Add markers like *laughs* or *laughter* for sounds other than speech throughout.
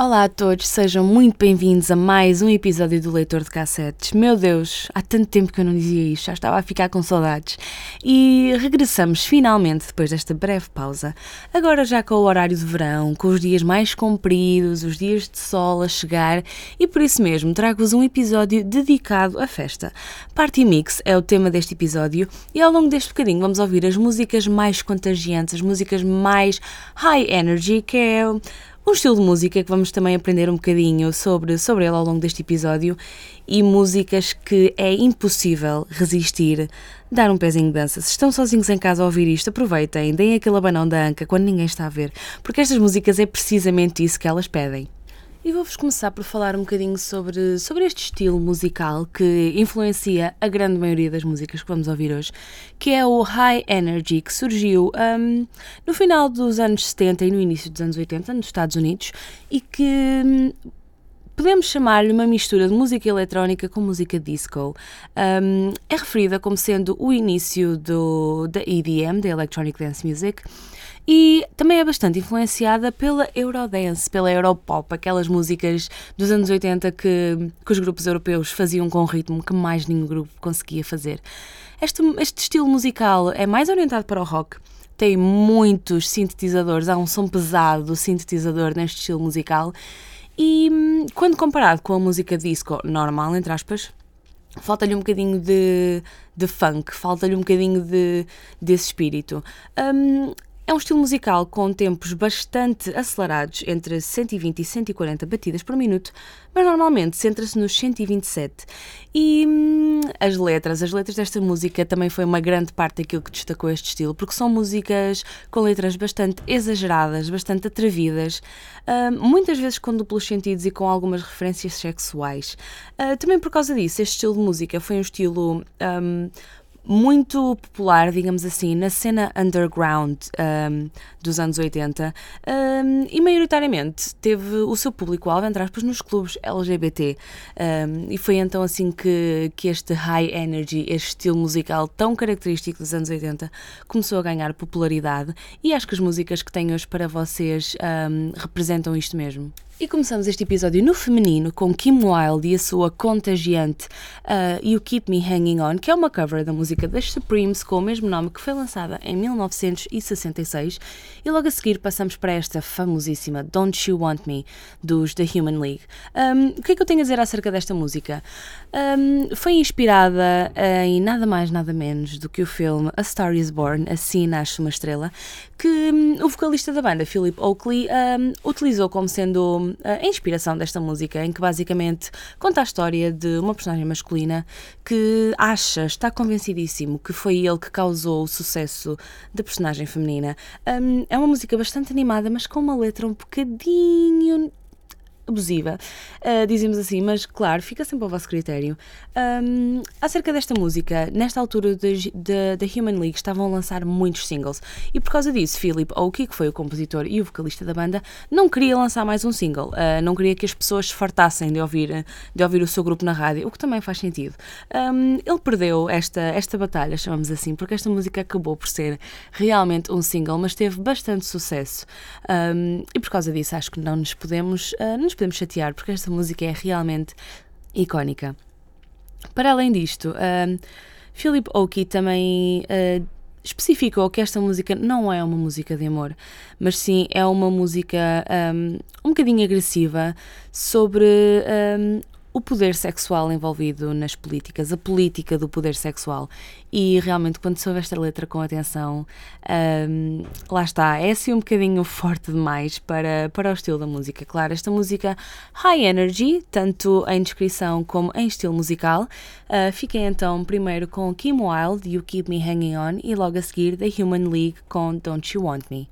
Olá a todos, sejam muito bem-vindos a mais um episódio do Leitor de Cassetes. Meu Deus, há tanto tempo que eu não dizia isto, já estava a ficar com saudades. E regressamos finalmente depois desta breve pausa. Agora já com o horário de verão, com os dias mais compridos, os dias de sol a chegar, e por isso mesmo trago-vos um episódio dedicado à festa. Party Mix é o tema deste episódio e ao longo deste bocadinho vamos ouvir as músicas mais contagiantes, as músicas mais high energy, que é um estilo de música que vamos também aprender um bocadinho sobre, sobre ele ao longo deste episódio e músicas que é impossível resistir, dar um pezinho de dança. Se estão sozinhos em casa a ouvir isto, aproveitem, deem aquele abanão da anca quando ninguém está a ver, porque estas músicas é precisamente isso que elas pedem. E vou-vos começar por falar um bocadinho sobre, sobre este estilo musical que influencia a grande maioria das músicas que vamos ouvir hoje, que é o High Energy, que surgiu hum, no final dos anos 70 e no início dos anos 80 nos Estados Unidos e que hum, podemos chamar-lhe uma mistura de música eletrónica com música disco. Hum, é referida como sendo o início do, da EDM, da Electronic Dance Music, e também é bastante influenciada pela Eurodance, pela Europop, aquelas músicas dos anos 80 que, que os grupos europeus faziam com um ritmo que mais nenhum grupo conseguia fazer. Este, este estilo musical é mais orientado para o rock, tem muitos sintetizadores, há um som pesado do sintetizador neste estilo musical e hum, quando comparado com a música disco normal, entre aspas, falta-lhe um bocadinho de, de funk, falta-lhe um bocadinho de, desse espírito. Hum, é um estilo musical com tempos bastante acelerados, entre 120 e 140 batidas por minuto, mas normalmente centra-se nos 127. E hum, as letras, as letras desta música também foi uma grande parte daquilo que destacou este estilo, porque são músicas com letras bastante exageradas, bastante atrevidas, hum, muitas vezes com duplos sentidos e com algumas referências sexuais. Ah, também por causa disso, este estilo de música foi um estilo. hum, muito popular, digamos assim, na cena underground um, dos anos 80 um, e maioritariamente teve o seu público-alvo, entre aspas, nos clubes LGBT. Um, e foi então assim que, que este high energy, este estilo musical tão característico dos anos 80, começou a ganhar popularidade e acho que as músicas que tenho hoje para vocês representam isto mesmo. E começamos este episódio no feminino com Kim Wilde e a sua contagiante uh, You Keep Me Hanging On, que é uma cover da música das Supremes com o mesmo nome que foi lançada em 1966. E logo a seguir passamos para esta famosíssima Don't You Want Me dos The Human League. Um, o que é que eu tenho a dizer acerca desta música? Um, foi inspirada em nada mais, nada menos do que o filme A Star Is Born, Assim Nasce Uma Estrela, que hum, o vocalista da banda, Philip Oakley, um, utilizou como sendo a inspiração desta música, em que basicamente conta a história de uma personagem masculina que acha, está convencidíssimo que foi ele que causou o sucesso da personagem feminina. Um, é uma música bastante animada, mas com uma letra um bocadinho abusiva, uh, dizemos assim, mas claro, fica sempre ao vosso critério. Um, acerca desta música, nesta altura da Human League estavam a lançar muitos singles e por causa disso, Philip Oakey, que foi o compositor e o vocalista da banda, não queria lançar mais um single, uh, não queria que as pessoas se fartassem de ouvir, de ouvir o seu grupo na rádio, o que também faz sentido. Um, ele perdeu esta, esta batalha, chamamos assim, porque esta música acabou por ser realmente um single, mas teve bastante sucesso. Um, e por causa disso, acho que não nos podemos, uh, nos podemos chatear, porque esta música é realmente icónica. Para além disto, Philip Oakey também uh, especificou que esta música não é uma música de amor, mas sim é uma música um, um bocadinho agressiva sobre o poder sexual envolvido nas políticas, a política do poder sexual. E realmente, quando soube esta letra com atenção, um, lá está, é assim um bocadinho *laughs* forte demais para, para o estilo da música. Claro, esta música high energy, tanto em descrição como em estilo musical. Uh, fiquem então primeiro com Kim Wilde, You Keep Me Hanging On, e logo a seguir The Human League com Don't You Want Me.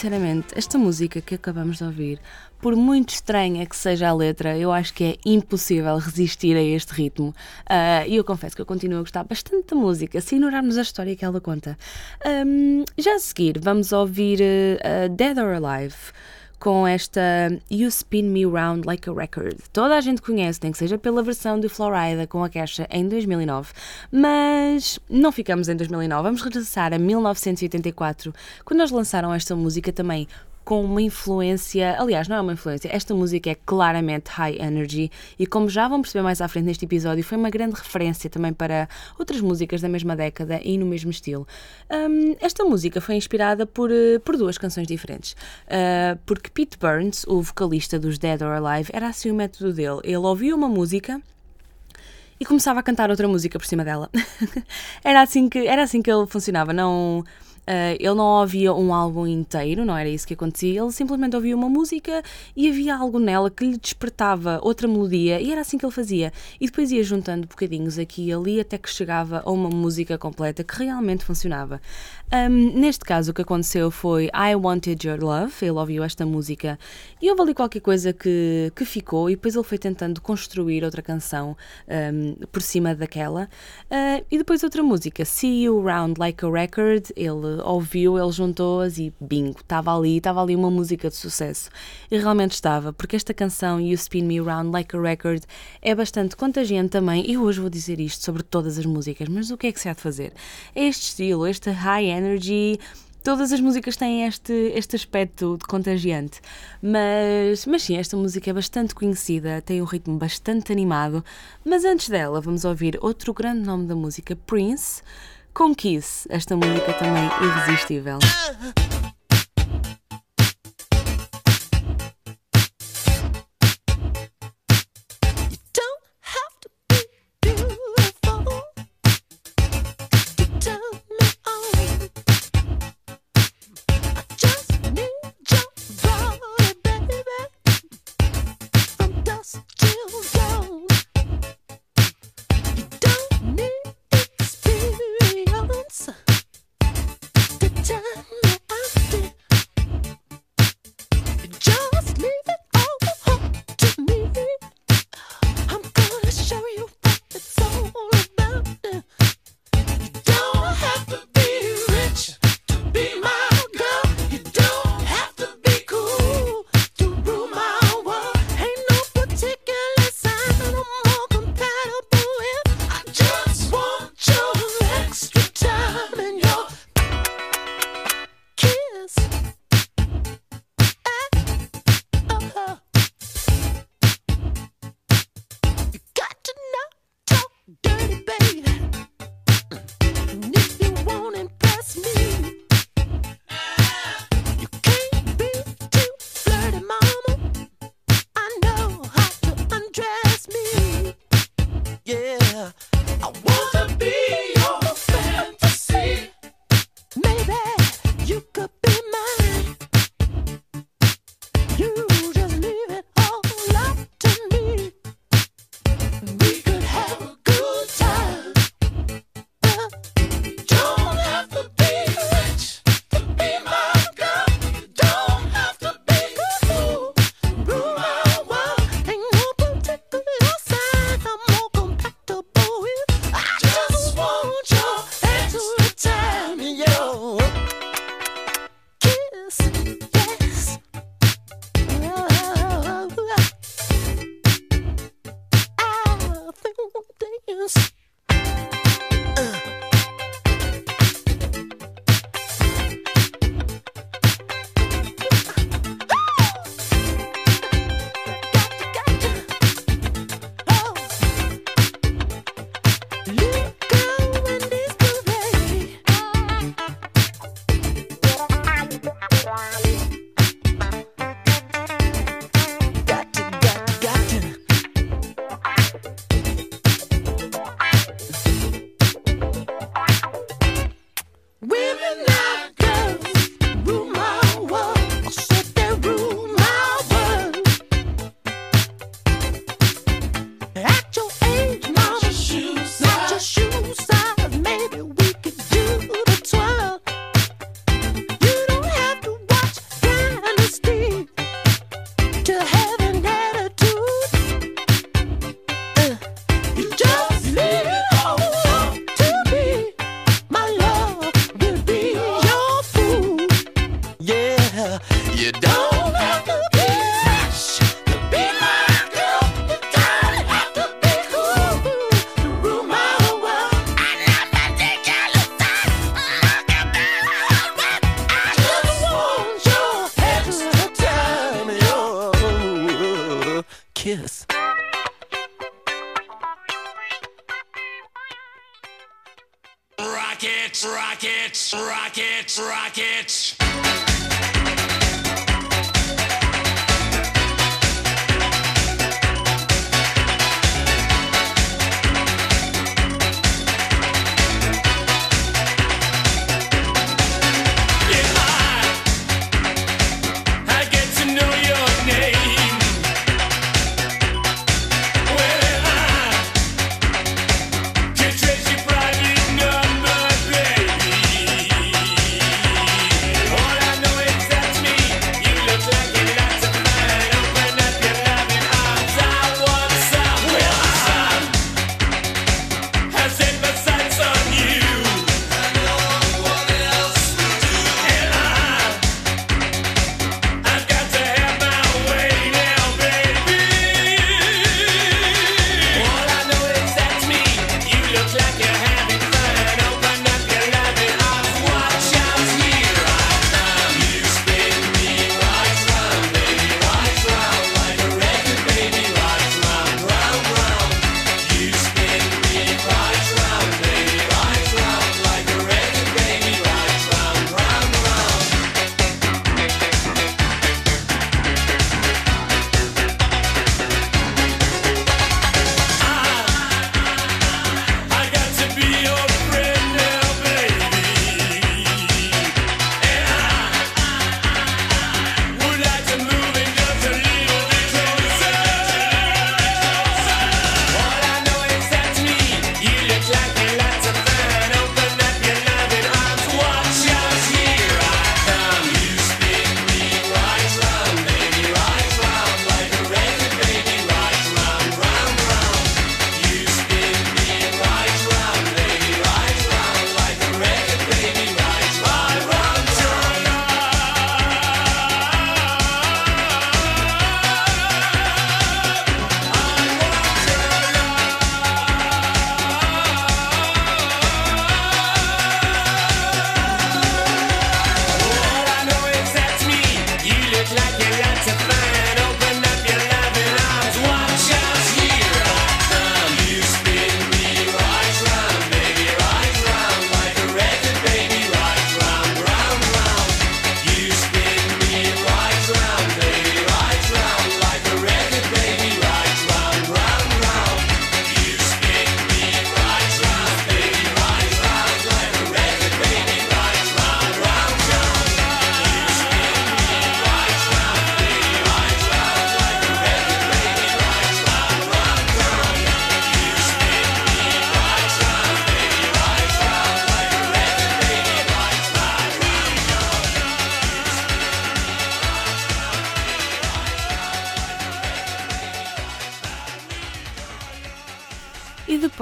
Sinceramente, esta música que acabamos de ouvir, por muito estranha que seja a letra, eu acho que é impossível resistir a este ritmo. Ah, E eu confesso que eu continuo a gostar bastante da música, se ignorarmos a história que ela conta. Ahm, já a seguir, vamos ouvir a Dead or Alive com esta You Spin Me Round Like a Record. Toda a gente conhece, nem que seja pela versão de Florida com a caixa em 2009. Mas não ficamos em 2009, vamos regressar a 1984, quando eles lançaram esta música também com uma influência, aliás, não é uma influência, esta música é claramente high energy e como já vão perceber mais à frente neste episódio, foi uma grande referência também para outras músicas da mesma década e no mesmo estilo. Hum, esta música foi inspirada por, eh, por duas canções diferentes, Uh, porque Pete Burns, o vocalista dos Dead or Alive, era assim o método dele. Ele ouvia uma música e começava a cantar outra música por cima dela. *laughs* era, assim que, era assim que ele funcionava, não... ah, ele não ouvia um álbum inteiro, não era isso que acontecia, ele simplesmente ouvia uma música e havia algo nela que lhe despertava outra melodia e era assim que ele fazia. E depois ia juntando bocadinhos aqui e ali até que chegava a uma música completa que realmente funcionava. Ahm, neste caso, o que aconteceu foi I Wanted Your Love, ele ouviu esta música e houve ali qualquer coisa que, que ficou e depois ele foi tentando construir outra canção ahm, por cima daquela. Ah, e depois outra música, See You Round Like a Record, ele ouviu, ele juntou-as e bingo, estava ali, estava ali uma música de sucesso. E realmente estava, porque esta canção You Spin Me Round Like a Record é bastante contagiante também. E hoje vou dizer isto sobre todas as músicas, mas o que é que se há de fazer? É este estilo, este high energy. Todas as músicas têm este, este aspecto de contagiante, mas, mas sim, esta música é bastante conhecida, tem um ritmo bastante animado. Mas antes dela, vamos ouvir outro grande nome da música, Prince, com Kiss, esta música também irresistível. I oh,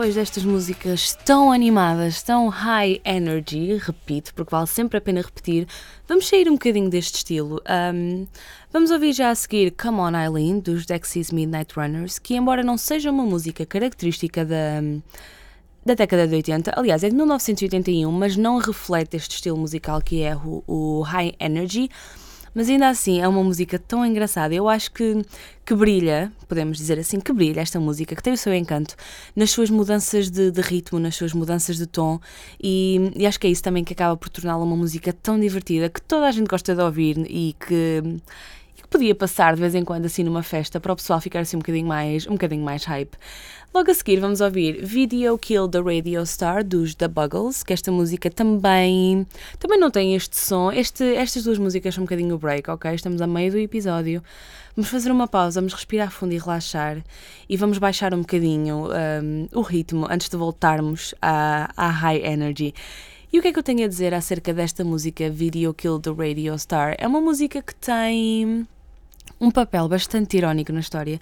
depois destas músicas tão animadas, tão high energy, repito, porque vale sempre a pena repetir, vamos sair um bocadinho deste estilo. Ahm, vamos ouvir já a seguir Come On Eileen, dos Dexys Midnight Runners, que embora não seja uma música característica da, da década de 80, aliás é de 1981, mas não reflete este estilo musical que é o, o high energy, mas ainda assim é uma música tão engraçada. Eu acho que, que brilha, podemos dizer assim, que brilha esta música, que tem o seu encanto nas suas mudanças de, de ritmo, nas suas mudanças de tom, e, e acho que é isso também que acaba por torná-la uma música tão divertida que toda a gente gosta de ouvir e que, e que podia passar de vez em quando assim numa festa para o pessoal ficar assim um bocadinho mais, um bocadinho mais hype. Logo a seguir vamos ouvir Video Kill the Radio Star dos The Buggles, que esta música também também não tem este som. Este, estas duas músicas são um bocadinho break, ok? Estamos a meio do episódio. Vamos fazer uma pausa, vamos respirar fundo e relaxar e vamos baixar um bocadinho um, o ritmo antes de voltarmos à, à high energy. E o que é que eu tenho a dizer acerca desta música Video Kill the Radio Star? É uma música que tem um papel bastante irónico na história.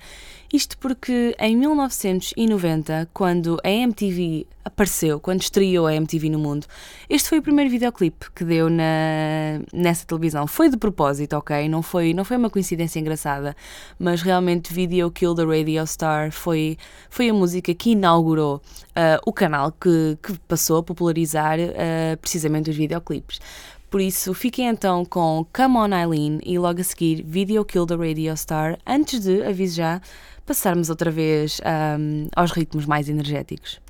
Isto porque em 1990, quando a MTV apareceu, quando estreou a MTV no mundo, este foi o primeiro videoclipe que deu na, nessa televisão. Foi de propósito, ok? Não foi, não foi uma coincidência engraçada, mas realmente Video Kill the Radio Star foi, foi a música que inaugurou ah, o canal que, que passou a popularizar ah, precisamente os videoclipes. Por isso, fiquem então com Come On Eileen e logo a seguir Video Kill the Radio Star, antes de, aviso já, passarmos outra vez ahm, aos ritmos mais energéticos.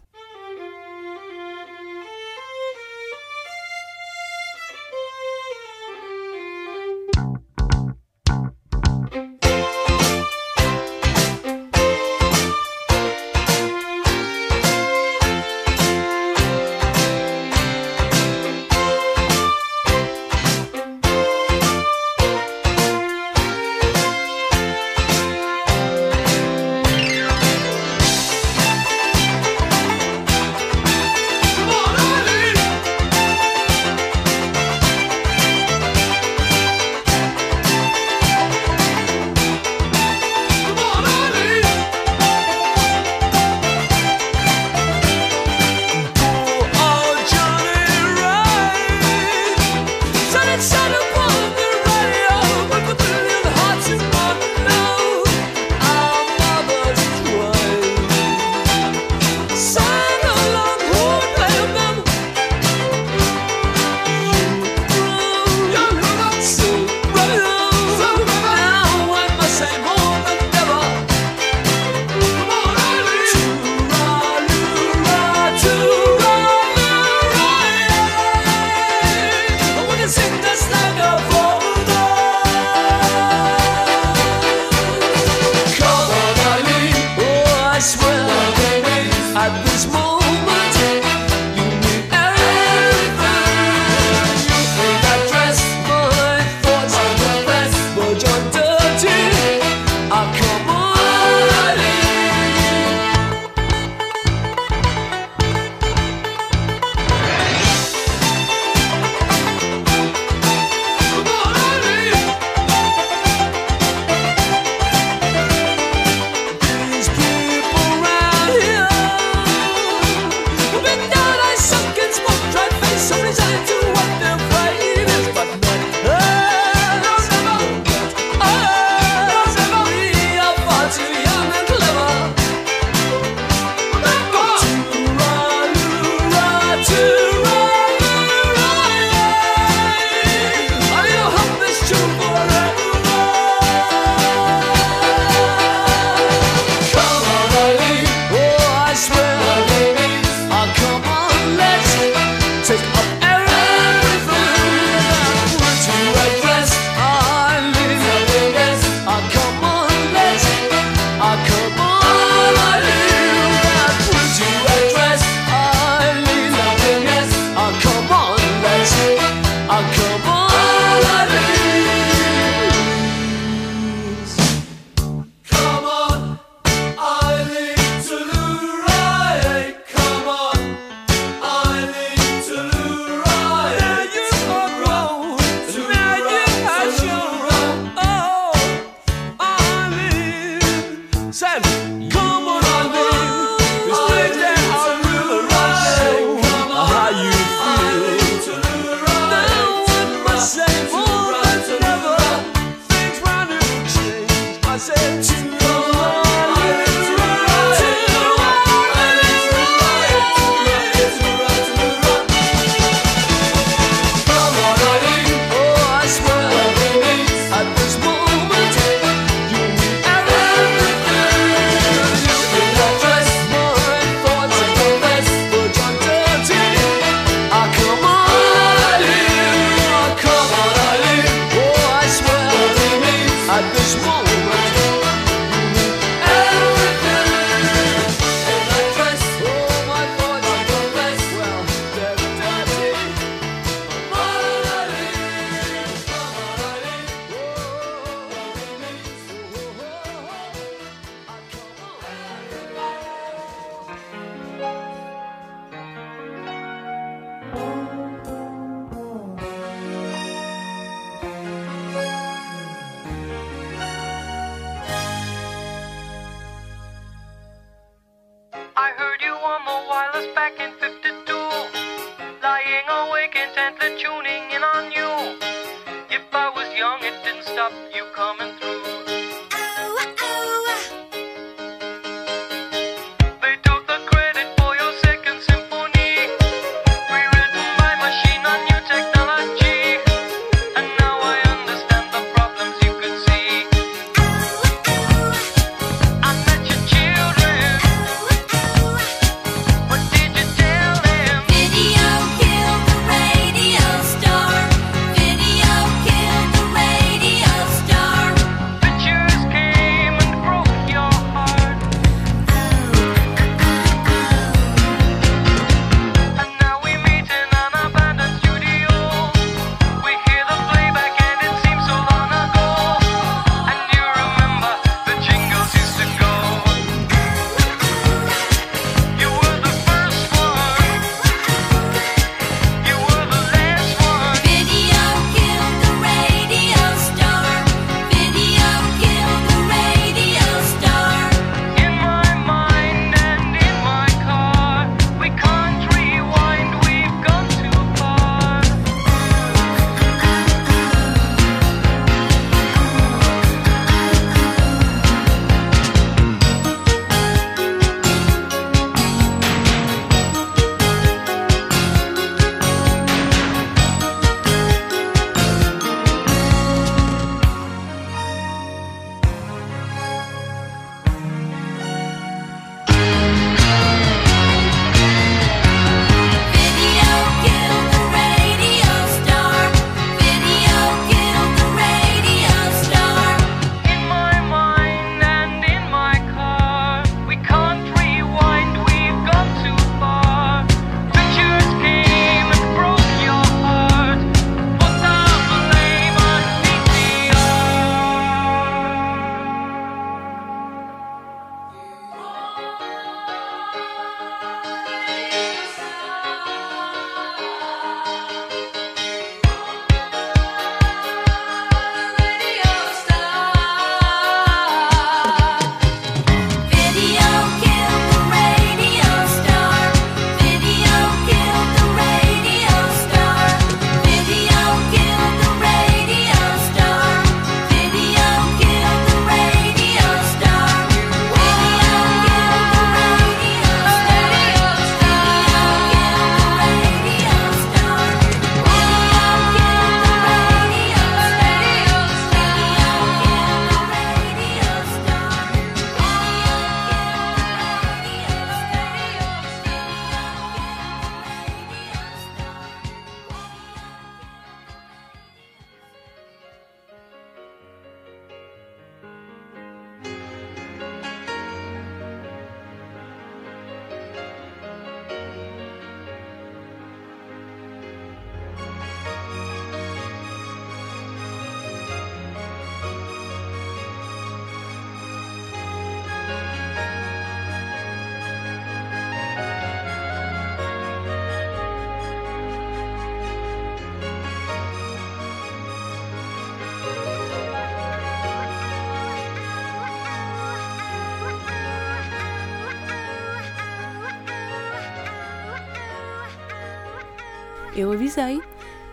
Avisei.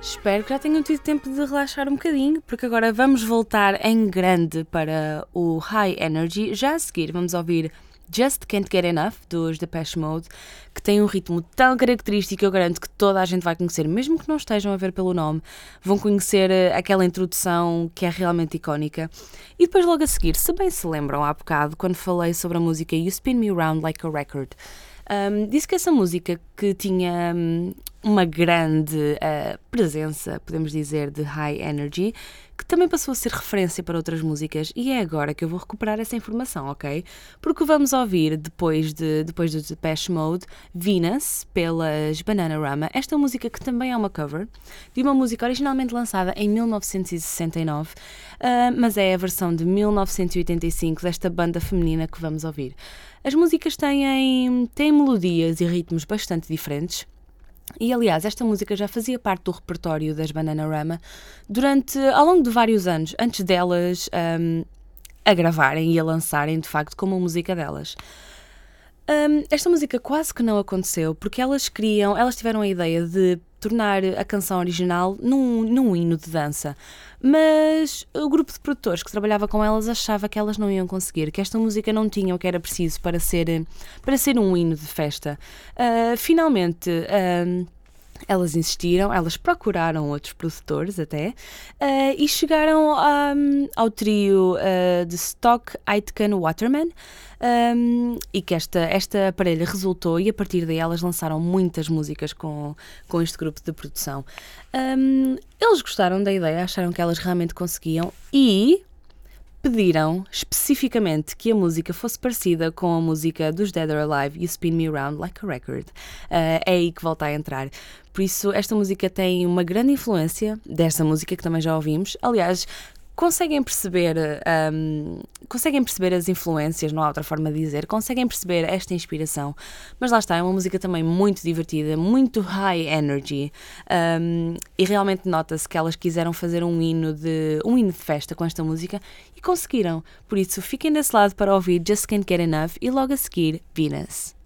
Espero que já tenham tido tempo de relaxar um bocadinho, porque agora vamos voltar em grande para o High Energy. Já a seguir vamos ouvir Just Can't Get Enough, dos Depeche Mode, que tem um ritmo tão característico, eu garanto que toda a gente vai conhecer, mesmo que não estejam a ver pelo nome, vão conhecer eh, aquela introdução que é realmente icónica. E depois logo a seguir, se bem se lembram há bocado, quando falei sobre a música You Spin Me Round Like a Record, um, disse que essa música que tinha hum, uma grande uh, presença, podemos dizer, de high energy, que também passou a ser referência para outras músicas, e é agora que eu vou recuperar essa informação, ok? Porque vamos ouvir, depois, de, depois do Depeche Mode, Venus, pelas Bananarama, esta música que também é uma cover, de uma música originalmente lançada em 1969, ah, mas é a versão de 1985 desta banda feminina que vamos ouvir. As músicas têm, têm melodias e ritmos bastante diferentes, e aliás, esta música já fazia parte do repertório das Bananarama durante, ao longo de vários anos, antes delas hum, a gravarem e a lançarem de facto como música delas. Hum, esta música quase que não aconteceu porque elas queriam, elas tiveram a ideia de tornar a canção original num, num hino de dança. Mas o grupo de produtores que trabalhava com elas achava que elas não iam conseguir, que esta música não tinha o que era preciso para ser, para ser um hino de festa. Ah, finalmente. ah, elas insistiram, elas procuraram outros produtores até eh, e chegaram ahm, ao trio eh, de Stock Aitken Waterman ahm, e que esta, esta aparelho resultou e a partir daí elas lançaram muitas músicas com, com este grupo de produção. Ahm, eles gostaram da ideia, acharam que elas realmente conseguiam e pediram especificamente que a música fosse parecida com a música dos Dead or Alive e Spin Me Around Like a Record. Ah, é aí que volta a entrar. Por isso, esta música tem uma grande influência desta música que também já ouvimos. Aliás, conseguem perceber, ahm, conseguem perceber as influências, não há outra forma de dizer, conseguem perceber esta inspiração. Mas lá está, é uma música também muito divertida, muito high energy. ahm, e realmente nota-se que elas quiseram fazer um hino de um hino de festa com esta música e conseguiram. Por isso, fiquem desse lado para ouvir Just Can't Get Enough e logo a seguir Venus.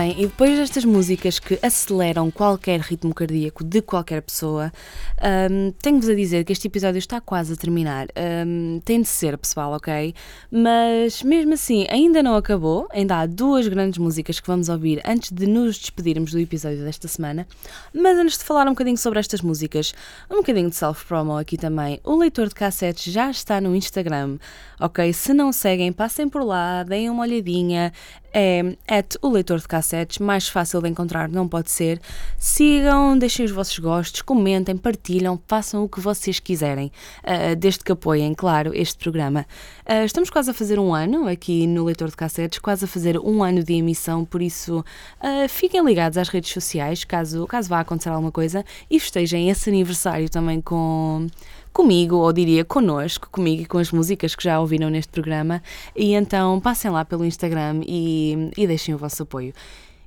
Bem, e depois destas músicas que aceleram qualquer ritmo cardíaco de qualquer pessoa, hum, tenho-vos a dizer que este episódio está quase a terminar. Hum, tem de ser, pessoal, ok? Mas mesmo assim, ainda não acabou. Ainda há duas grandes músicas que vamos ouvir antes de nos despedirmos do episódio desta semana. Mas antes de falar um bocadinho sobre estas músicas, um bocadinho de self-promo aqui também. O leitor de cassetes já está no Instagram, ok? Se não seguem, passem por lá, deem uma olhadinha. É at o leitor de cassetes, mais fácil de encontrar não pode ser. Sigam, deixem os vossos gostos, comentem, partilham, façam o que vocês quiserem, ah, desde que apoiem, claro, este programa. Ah, estamos quase a fazer um ano aqui no leitor de cassetes, quase a fazer um ano de emissão, por isso ah, fiquem ligados às redes sociais, caso, caso vá acontecer alguma coisa, e festejem esse aniversário também com comigo, ou diria connosco, comigo e com as músicas que já ouviram neste programa. E então passem lá pelo Instagram e, e deixem o vosso apoio.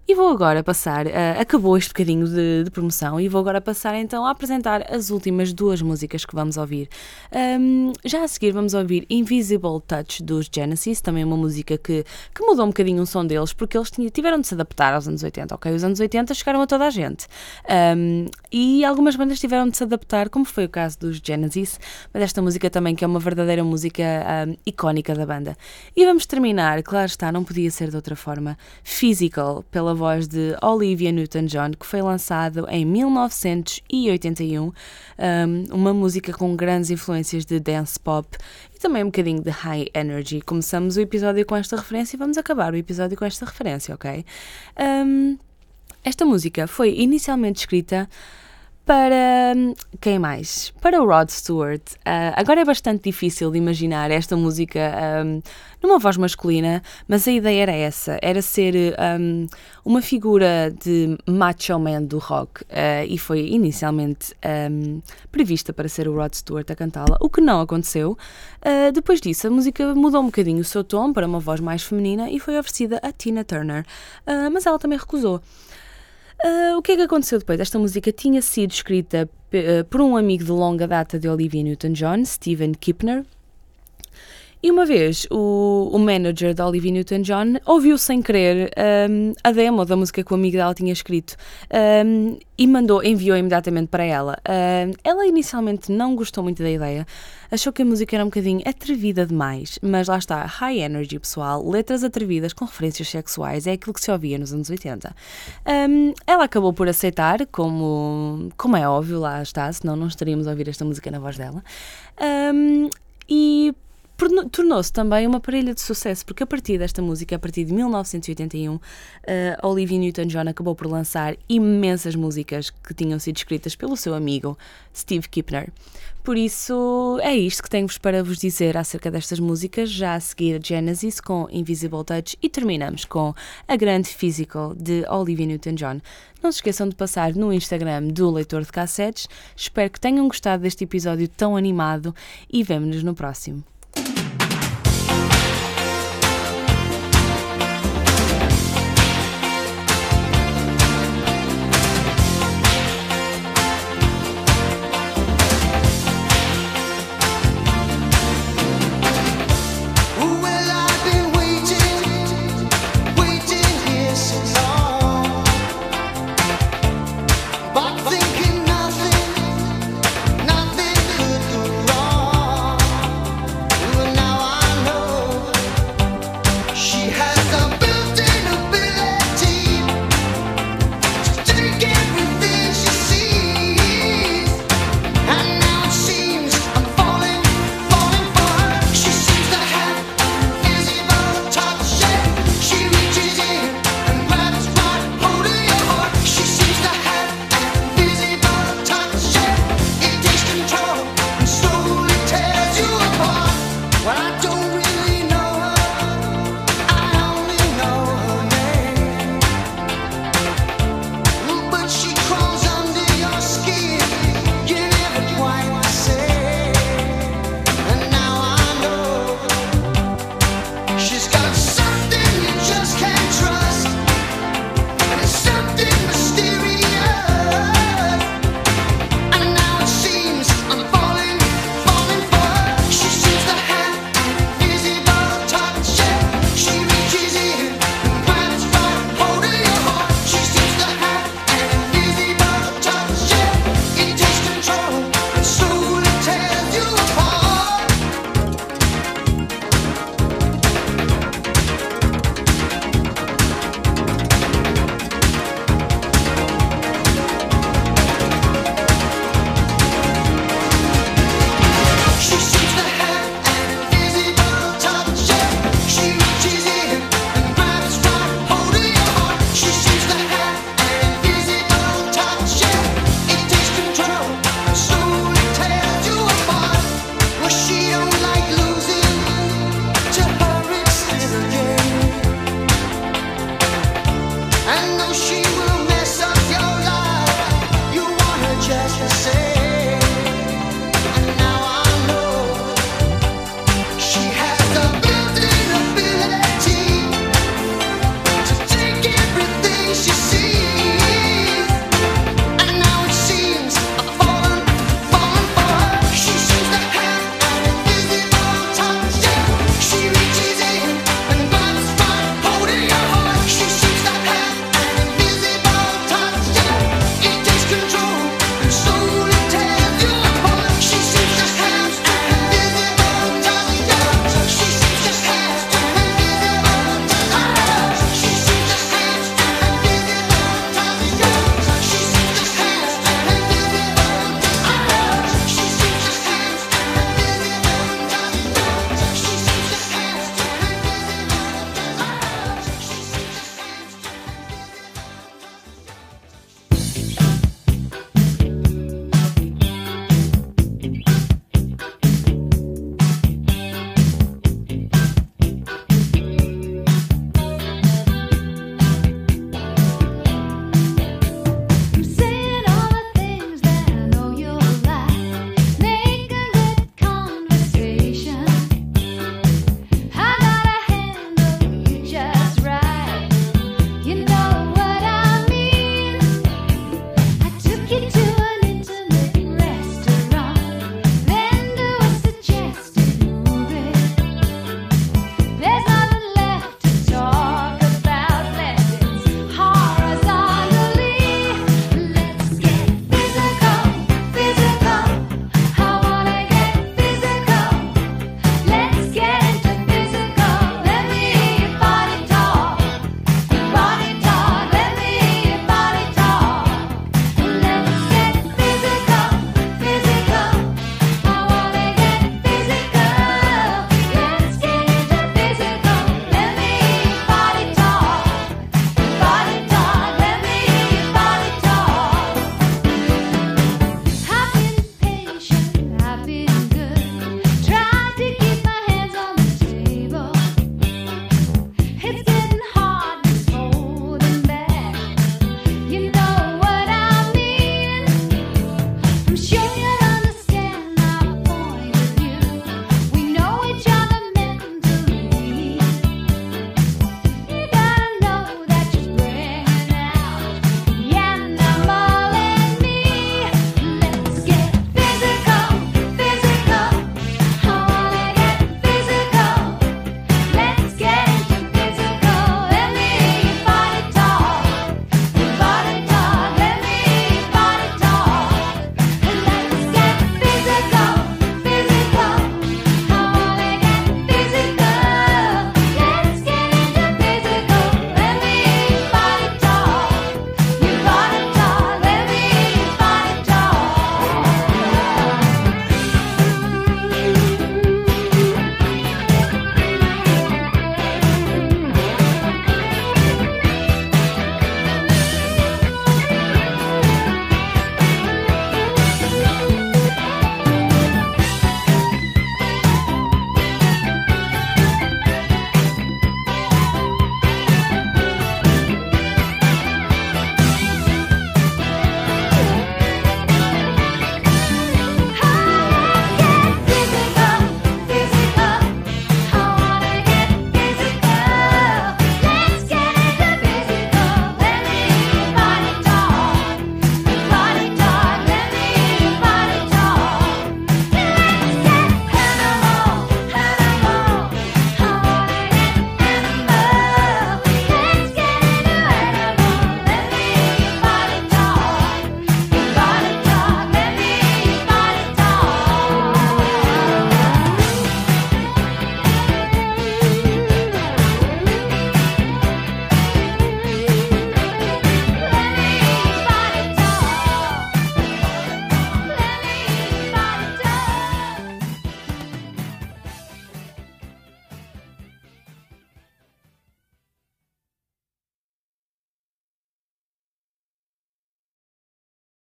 E vou agora passar, ah, acabou este bocadinho de, de promoção, e vou agora passar então a apresentar as últimas duas músicas que vamos ouvir. Ahm, já a seguir vamos ouvir Invisible Touch dos Genesis, também uma música que, que mudou um bocadinho o som deles, porque eles tinham- tiveram de se adaptar aos anos 80, ok? Os anos 80 chegaram a toda a gente. Ahm, e algumas bandas tiveram de se adaptar, como foi o caso dos Genesis, mas esta música também que é uma verdadeira música ahm, icónica da banda. E vamos terminar, claro está, não podia ser de outra forma, Physical, pela voz de Olivia Newton-John, que foi lançado em 1981, um, uma música com grandes influências de dance pop e também um bocadinho de high energy. Começamos o episódio com esta referência e vamos acabar o episódio com esta referência, ok? Um, esta música foi inicialmente escrita para quem mais? Para o Rod Stewart. Ah, agora é bastante difícil de imaginar esta música hum, numa voz masculina, mas a ideia era essa: era ser hum, uma figura de macho man do rock ah, e foi inicialmente hum, prevista para ser o Rod Stewart a cantá-la, o que não aconteceu. Ah, depois disso, a música mudou um bocadinho o seu tom para uma voz mais feminina e foi oferecida a Tina Turner, mas ela também recusou. Ah, o que é que aconteceu depois? Esta música tinha sido escrita ah, por um amigo de longa data de Olivia Newton-John, Steven Kipner. E uma vez o, o manager da Olivia Newton-John ouviu sem querer ahm, a demo da música que o amigo dela tinha escrito ahm, e mandou, enviou imediatamente para ela. Ahm, ela inicialmente não gostou muito da ideia, achou que a música era um bocadinho atrevida demais, mas lá está, high energy pessoal, letras atrevidas com referências sexuais, é aquilo que se ouvia nos anos 80. Ahm, ela acabou por aceitar, como, como é óbvio, lá está, senão não estaríamos a ouvir esta música na voz dela. E tornou-se também uma parelha de sucesso, porque a partir desta música, a partir de 1981, eh, a Olivia Newton-John acabou por lançar imensas músicas que tinham sido escritas pelo seu amigo Steve Kipner. Por isso, é isto que tenho-vos para vos dizer acerca destas músicas. Já a seguir, Genesis com Invisible Touch e terminamos com a grande Physical de Olivia Newton-John. Não se esqueçam de passar no Instagram do Leitor de Cassetes. Espero que tenham gostado deste episódio tão animado e vemo-nos no próximo.